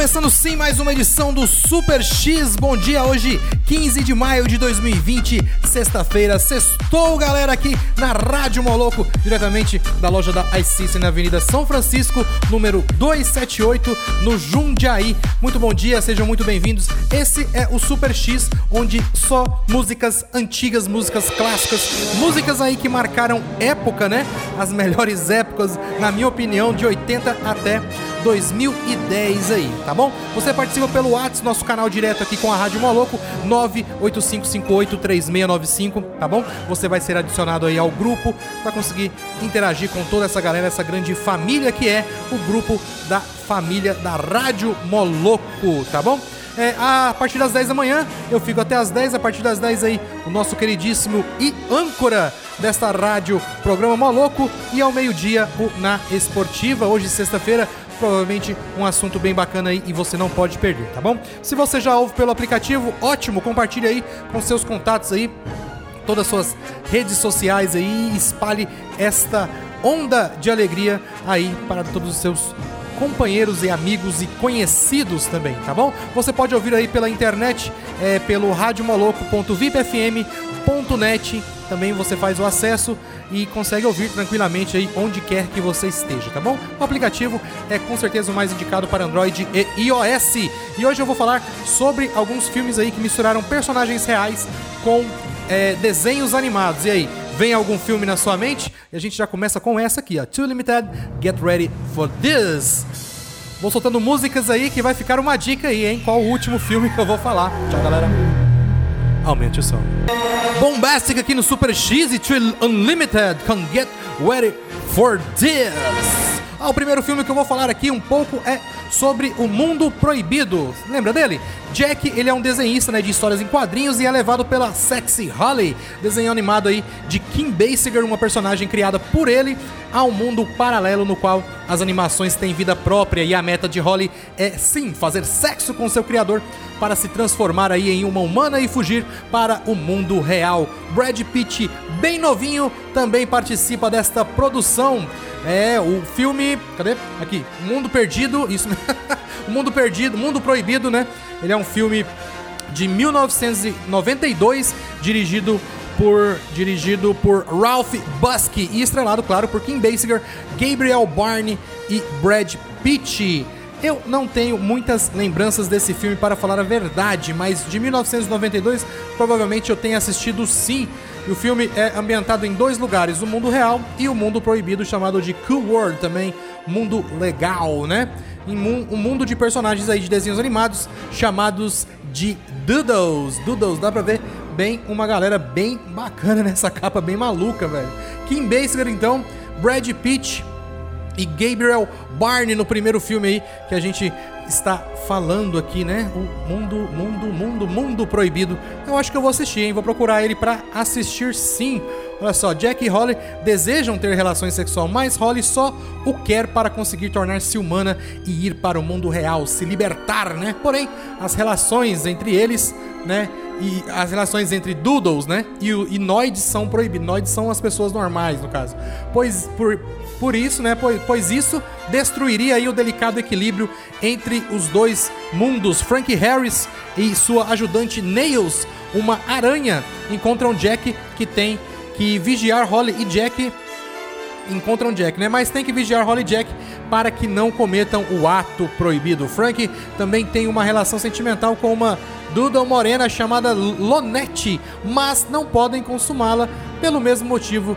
Começando sim mais uma edição do Super X. Bom dia, hoje 15 de maio de 2020, sexta-feira. Sextou, galera, aqui na Rádio Moloco, diretamente da loja da iCice na Avenida São Francisco, número 278, no Jundiaí. Muito bom dia, sejam muito bem-vindos. Esse é o Super X, onde só músicas antigas, músicas clássicas, músicas aí que marcaram época, né? As melhores épocas, na minha opinião, de 80 até 2010 aí, tá bom? Você participa pelo WhatsApp, nosso canal direto aqui com a Rádio Moloco, 985583695, tá bom? Você vai ser adicionado aí ao grupo para conseguir interagir com toda essa galera, essa grande família que é o grupo da família da Rádio Moloco, tá bom? É, a partir das 10 da manhã, eu fico até as 10, a partir das 10 aí, o nosso queridíssimo e âncora desta rádio, programa Moloco, e ao meio-dia, o Na Esportiva, hoje sexta-feira, provavelmente um assunto bem bacana aí e você não pode perder, tá bom? Se você já ouve pelo aplicativo, ótimo, compartilhe aí com seus contatos aí, todas as suas redes sociais aí, espalhe esta onda de alegria aí para todos os seus companheiros e amigos e conhecidos também, tá bom? Você pode ouvir aí pela internet, é, pelo radiomoloco.vipfm.net. Também você faz o acesso e consegue ouvir tranquilamente aí onde quer que você esteja, tá bom? O aplicativo é com certeza o mais indicado para Android e iOS. E hoje eu vou falar sobre alguns filmes aí que misturaram personagens reais com é, desenhos animados. E aí, vem algum filme na sua mente? E a gente já começa com essa aqui, ó. Too Limited, Get Ready for This. Vou soltando músicas aí que vai ficar uma dica aí, hein? Qual o último filme que eu vou falar. Tchau, galera. Aumente o som. Bombastic aqui no Super X e Trill Unlimited com Get Ready for This. Ah, o primeiro filme que eu vou falar aqui um pouco é sobre o Mundo Proibido. Lembra dele? Jack, ele é um desenhista né, de histórias em quadrinhos e é levado pela Sexy Holly, desenho animado aí de Kim Basinger, uma personagem criada por ele, a um mundo paralelo no qual as animações têm vida própria e a meta de Holly é sim fazer sexo com seu criador para se transformar aí em uma humana e fugir para o mundo real. Brad Pitt, bem novinho, também participa desta produção. É, o filme. Cadê? Aqui. Mundo Perdido. Isso Mundo Perdido, Mundo Proibido, né? Ele é um filme de 1992, dirigido por dirigido por Ralph Buskey e estrelado, claro, por Kim Basinger, Gabriel Barney e Brad Pitt. Eu não tenho muitas lembranças desse filme para falar a verdade, mas de 1992 provavelmente eu tenha assistido sim. E o filme é ambientado em dois lugares, o mundo real e o mundo proibido, chamado de Cool World também, mundo legal, né? Em um mundo de personagens aí de desenhos animados chamados de Doodles. Doodles, dá pra ver bem uma galera bem bacana nessa capa, bem maluca, velho. Kim Basinger, então, Brad Pitt, e Gabriel Barney no primeiro filme aí que a gente está falando aqui, né? O mundo, mundo, mundo, mundo proibido. Eu acho que eu vou assistir, hein? Vou procurar ele pra assistir sim. Olha só, Jack e Holly desejam ter relações sexuais, mas Holly só o quer para conseguir tornar-se humana e ir para o mundo real, se libertar, né? Porém, as relações entre eles, né? E as relações entre Doodles, né? E, e Noids são proibidas. Noids são as pessoas normais, no caso. Pois por por isso, né? Pois, pois isso destruiria aí o delicado equilíbrio entre os dois mundos. Frank Harris e sua ajudante Nails, uma aranha, encontram Jack que tem que vigiar Holly e Jack encontram Jack, né? Mas tem que vigiar Holly e Jack para que não cometam o ato proibido. Frank também tem uma relação sentimental com uma Doodle morena chamada Lonette, mas não podem consumá-la pelo mesmo motivo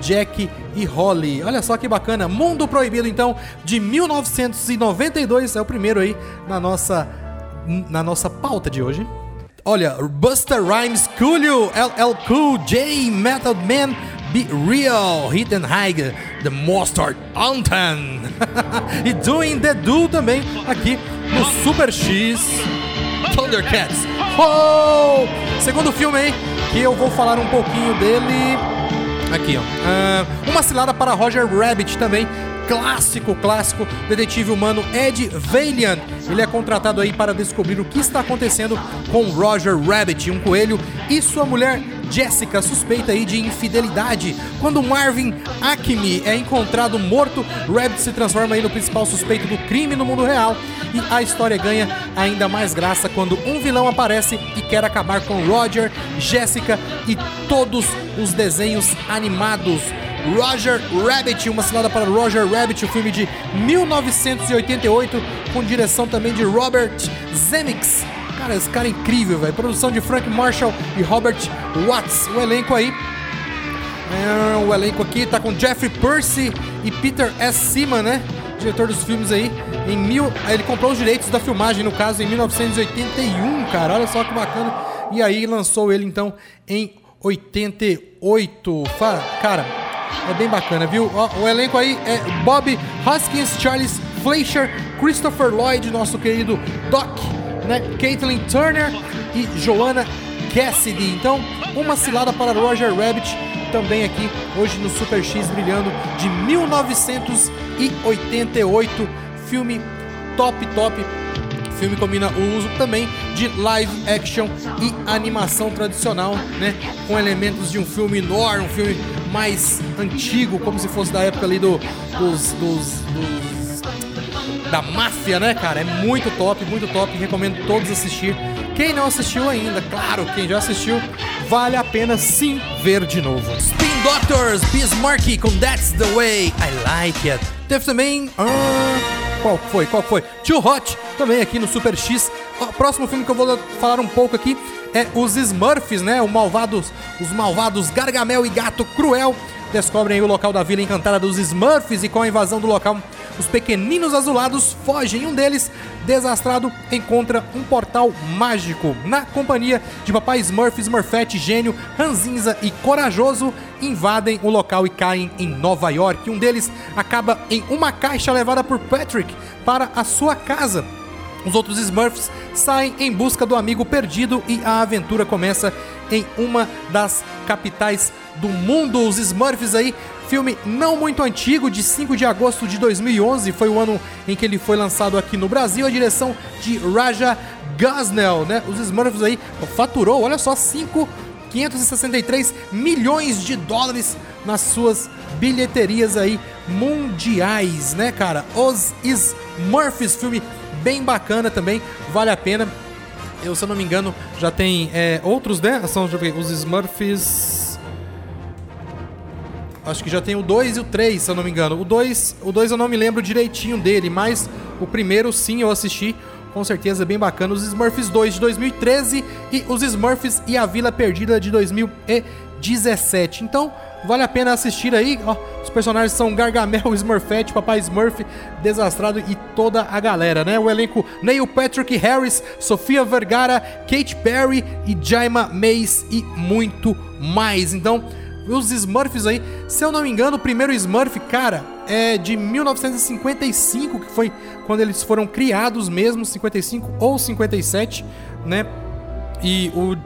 Jack e Holly. Olha só que bacana, Mundo Proibido então de 1992 é o primeiro aí na nossa na nossa pauta de hoje. Olha, Buster Rhymes, Coolio, LL Cool J, Method Man, Be Real, Hit and High, The Mustard Mountain e Doing the Do também aqui no Super X Thundercats. Oh! Segundo filme aí, que eu vou falar um pouquinho dele. Aqui, ó. Uh, uma cilada para Roger Rabbit também. Clássico, clássico, detetive humano Ed Valiant. Ele é contratado aí para descobrir o que está acontecendo com Roger Rabbit, um coelho, e sua mulher Jessica suspeita aí de infidelidade. Quando Marvin Acme é encontrado morto, Rabbit se transforma aí no principal suspeito do crime no mundo real. E a história ganha ainda mais graça quando um vilão aparece e quer acabar com Roger, Jessica e todos os desenhos animados. Roger Rabbit, uma cilada para Roger Rabbit, o um filme de 1988, com direção também de Robert Zemeckis. Cara, esse cara é incrível, velho. Produção de Frank Marshall e Robert Watts. O elenco aí. É, o elenco aqui tá com Jeffrey Percy e Peter S. Seaman, né? Diretor dos filmes aí. Em mil, ele comprou os direitos da filmagem, no caso, em 1981, cara. Olha só que bacana. E aí lançou ele então em 88. Fala, cara, é bem bacana, viu? O elenco aí é Bob Hoskins, Charles Fleischer, Christopher Lloyd, nosso querido Doc né? Caitlin Turner e Joanna Cassidy. Então, uma cilada para Roger Rabbit também aqui hoje no Super X brilhando de 1988, filme top top. Filme combina o uso também de live action e animação tradicional, né, com elementos de um filme noir, um filme mais antigo, como se fosse da época ali do, dos, dos, dos da máfia, né, cara? É muito top, muito top. Recomendo todos assistir. Quem não assistiu ainda, claro, quem já assistiu, vale a pena sim ver de novo. Spin Doctors, Bismarck com That's the Way I Like It. Teve também. Uh, qual foi? Qual foi? Too Hot, também aqui no Super X. O próximo filme que eu vou falar um pouco aqui é os Smurfs, né? Os malvados, os malvados Gargamel e Gato Cruel descobrem o local da Vila Encantada dos Smurfs e com a invasão do local, os pequeninos azulados fogem. Um deles, desastrado, encontra um portal mágico. Na companhia de Papai Smurf, Smurfette, Gênio, Ranzinza e Corajoso, invadem o local e caem em Nova York. Um deles acaba em uma caixa levada por Patrick para a sua casa. Os outros Smurfs saem em busca do amigo perdido e a aventura começa em uma das capitais do mundo. Os Smurfs aí, filme não muito antigo, de 5 de agosto de 2011, foi o ano em que ele foi lançado aqui no Brasil, a direção de Raja Gosnell, né? Os Smurfs aí faturou, olha só, 5 563 milhões de dólares nas suas bilheterias aí mundiais, né, cara? Os Smurfs, filme bem bacana também, vale a pena. Eu, se eu não me engano, já tem é, outros, né? São os Smurfs Acho que já tem o 2 e o 3, se eu não me engano. O 2 o dois eu não me lembro direitinho dele, mas o primeiro sim eu assisti. Com certeza bem bacana. Os Smurfs 2 de 2013 e os Smurfs e a Vila Perdida de 2017. Então, vale a pena assistir aí. Ó, os personagens são Gargamel, Smurfette, Papai Smurf, Desastrado e toda a galera, né? O elenco Neil Patrick Harris, Sofia Vergara, Kate Perry e Jaima Mays e muito mais. Então, os Smurfs aí, se eu não me engano, o primeiro Smurf, cara, é de 1955, que foi quando eles foram criados mesmo, 55 ou 57, né? E o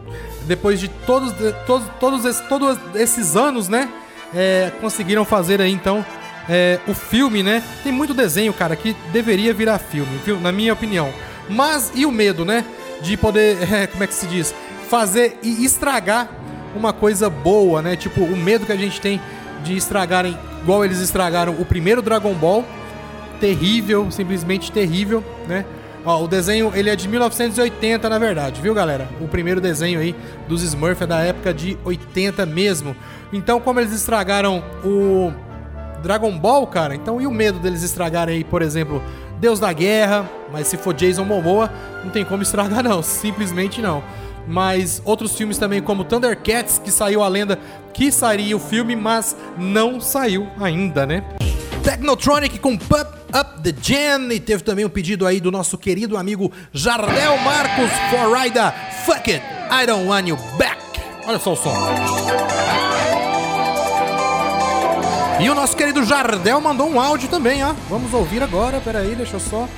depois de todos todos todos esses, todos esses anos, né, é, conseguiram fazer aí então é, o filme, né? Tem muito desenho, cara, que deveria virar filme, viu? na minha opinião. Mas e o medo, né, de poder, é, como é que se diz, fazer e estragar uma coisa boa, né? Tipo, o medo que a gente tem de estragarem igual eles estragaram o primeiro Dragon Ball. Terrível, simplesmente terrível, né? Ó, o desenho ele é de 1980, na verdade, viu, galera? O primeiro desenho aí dos Smurfs é da época de 80 mesmo. Então, como eles estragaram o Dragon Ball, cara, então e o medo deles estragarem aí, por exemplo, Deus da Guerra, mas se for Jason Momoa, não tem como estragar não, simplesmente não. Mas outros filmes também como Thundercats, que saiu a lenda que sairia o filme, mas não saiu ainda, né? Technotronic com Pump Up the Jam e teve também um pedido aí do nosso querido amigo Jardel Marcos for Fuck It, I Don't Want You Back. Olha só o som. E o nosso querido Jardel mandou um áudio também, ó. Vamos ouvir agora, peraí, deixa eu só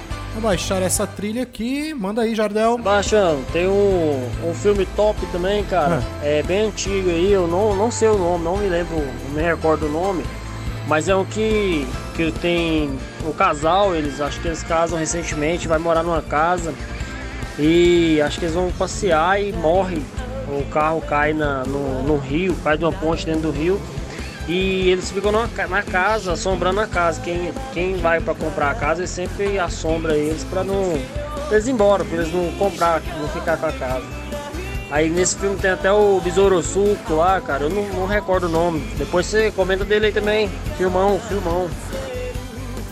baixar essa trilha aqui. Manda aí, Jardel. Baixando, tem um, um filme top também, cara. É. é bem antigo aí, eu não, não sei o nome, não me lembro, não me recordo o nome. Mas é um que, que tem o casal, eles acho que eles casam recentemente, vai morar numa casa. E acho que eles vão passear e morre. O carro cai na, no, no rio, cai de uma ponte dentro do rio. E eles ficam na, na casa, assombrando a casa. Quem, quem vai para comprar a casa, eles sempre assombra eles para não eles ir embora, para eles não comprar, não ficar com a casa. Aí nesse filme tem até o Besouro Suco lá, cara, eu não, não recordo o nome. Depois você comenta dele aí também. Filmão, filmão.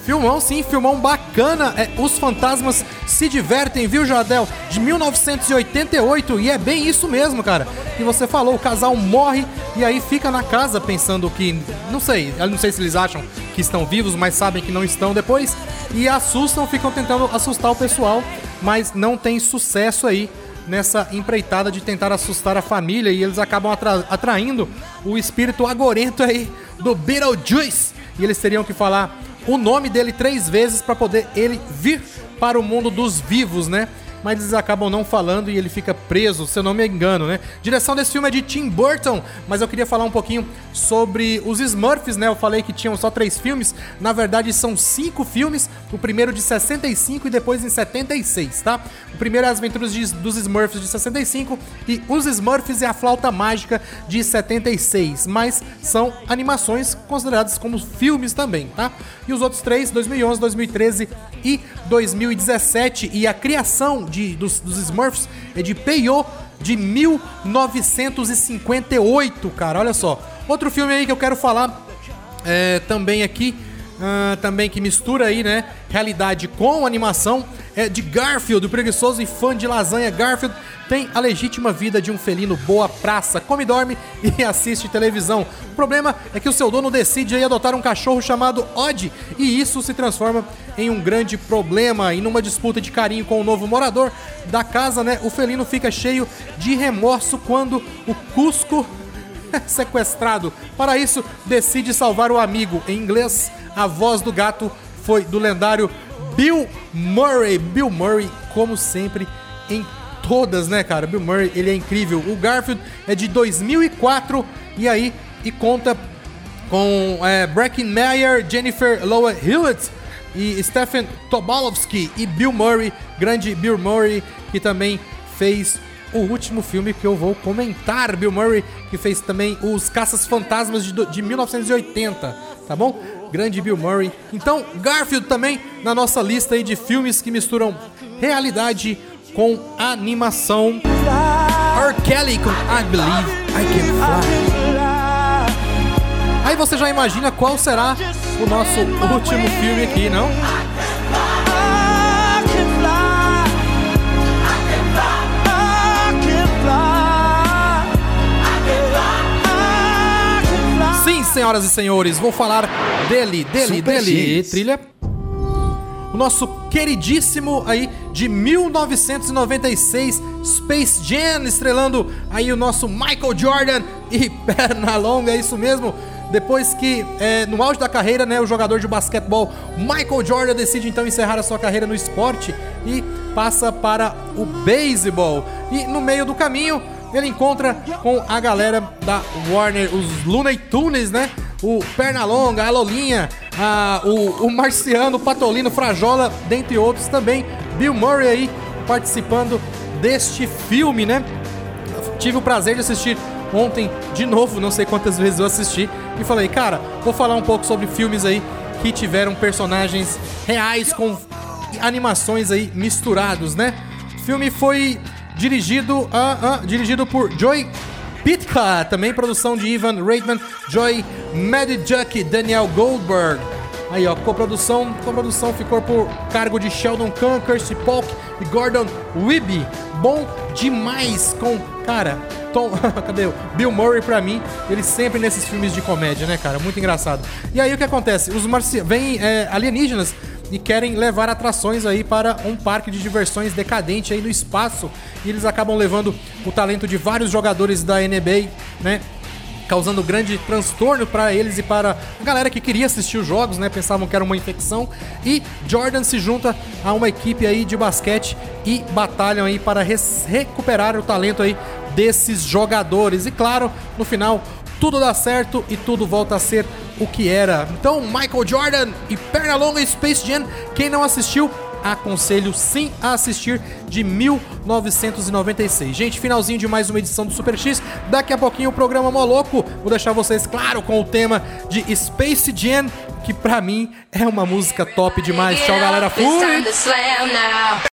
Filmão, sim, filmão bacana. É, Os Fantasmas se divertem, viu, Jadel? De 1988. E é bem isso mesmo, cara. Que você falou, o casal morre e aí fica na casa pensando que. Não sei, não sei se eles acham que estão vivos, mas sabem que não estão depois. E assustam, ficam tentando assustar o pessoal, mas não tem sucesso aí nessa empreitada de tentar assustar a família e eles acabam atra atraindo o espírito agorento aí do Beetlejuice. E eles teriam que falar o nome dele três vezes para poder ele vir para o mundo dos vivos, né? Mas eles acabam não falando e ele fica preso, se eu não me engano, né? Direção desse filme é de Tim Burton, mas eu queria falar um pouquinho sobre os Smurfs, né? Eu falei que tinham só três filmes, na verdade são cinco filmes, o primeiro de 65 e depois em 76, tá? O primeiro é As Aventuras de, dos Smurfs de 65 e Os Smurfs e a Flauta Mágica de 76, mas são animações consideradas como filmes também, tá? E os outros três, 2011, 2013 e 2017, e a criação de, dos, dos Smurfs é de Peyo de 1958, cara. Olha só. Outro filme aí que eu quero falar é, também aqui, uh, também que mistura aí, né, realidade com animação, é de Garfield, o preguiçoso e fã de lasanha Garfield tem a legítima vida de um felino boa praça, come, dorme e assiste televisão. O problema é que o seu dono decide adotar um cachorro chamado Odd e isso se transforma em um grande problema e numa disputa de carinho com o novo morador da casa, né? O felino fica cheio de remorso quando o Cusco é sequestrado. Para isso, decide salvar o amigo. Em inglês, a voz do gato foi do lendário Bill Murray. Bill Murray, como sempre, em todas, né, cara? Bill Murray, ele é incrível. O Garfield é de 2004 e aí e conta com é, Bracken Meyer, Jennifer Lowe Hewitt e Stephen Tobolowsky e Bill Murray, grande Bill Murray, que também fez o último filme que eu vou comentar. Bill Murray, que fez também Os Caças Fantasmas de, de 1980, tá bom? Grande Bill Murray. Então, Garfield também na nossa lista aí de filmes que misturam realidade com animação. R. Kelly com I Believe I Can Fly. Aí você já imagina qual será o nosso último filme aqui, não? Sim, senhoras e senhores, vou falar dele, dele, Super dele. X. Trilha o nosso queridíssimo aí de 1996 Space Jam, estrelando aí o nosso Michael Jordan e perna longa, é isso mesmo. Depois que, é, no auge da carreira, né, o jogador de basquetebol Michael Jordan decide então encerrar a sua carreira no esporte e passa para o beisebol. E no meio do caminho, ele encontra com a galera da Warner, os Looney Tunes, né? O Pernalonga, a Lolinha, a, o, o Marciano, o Patolino, Frajola, dentre outros também. Bill Murray aí participando deste filme, né? Tive o prazer de assistir ontem de novo, não sei quantas vezes eu assisti, e falei, cara, vou falar um pouco sobre filmes aí que tiveram personagens reais com animações aí misturados, né? O filme foi dirigido, uh, uh, dirigido por Joy Pitka, também produção de Ivan Reitman, Joy Madjuk e Daniel Goldberg. Aí, ó, coprodução, coprodução ficou por cargo de Sheldon Kahn, Kirsty Polk e Gordon Wibby. Bom demais com, cara, Tom, cadê o Bill Murray pra mim, ele sempre nesses filmes de comédia, né, cara? Muito engraçado. E aí o que acontece? Os marcianos, vem é, alienígenas e querem levar atrações aí para um parque de diversões decadente aí no espaço. E eles acabam levando o talento de vários jogadores da NBA, né? causando grande transtorno para eles e para a galera que queria assistir os jogos, né? Pensavam que era uma infecção. E Jordan se junta a uma equipe aí de basquete e batalham aí para recuperar o talento aí desses jogadores. E claro, no final tudo dá certo e tudo volta a ser o que era. Então, Michael Jordan e Pernalonga Space Jam, quem não assistiu, aconselho sim a assistir de 1996. Gente, finalzinho de mais uma edição do Super X. Daqui a pouquinho o programa Moloco. Vou deixar vocês claro com o tema de Space Jam, que pra mim é uma música top demais. Tchau, galera. Fui!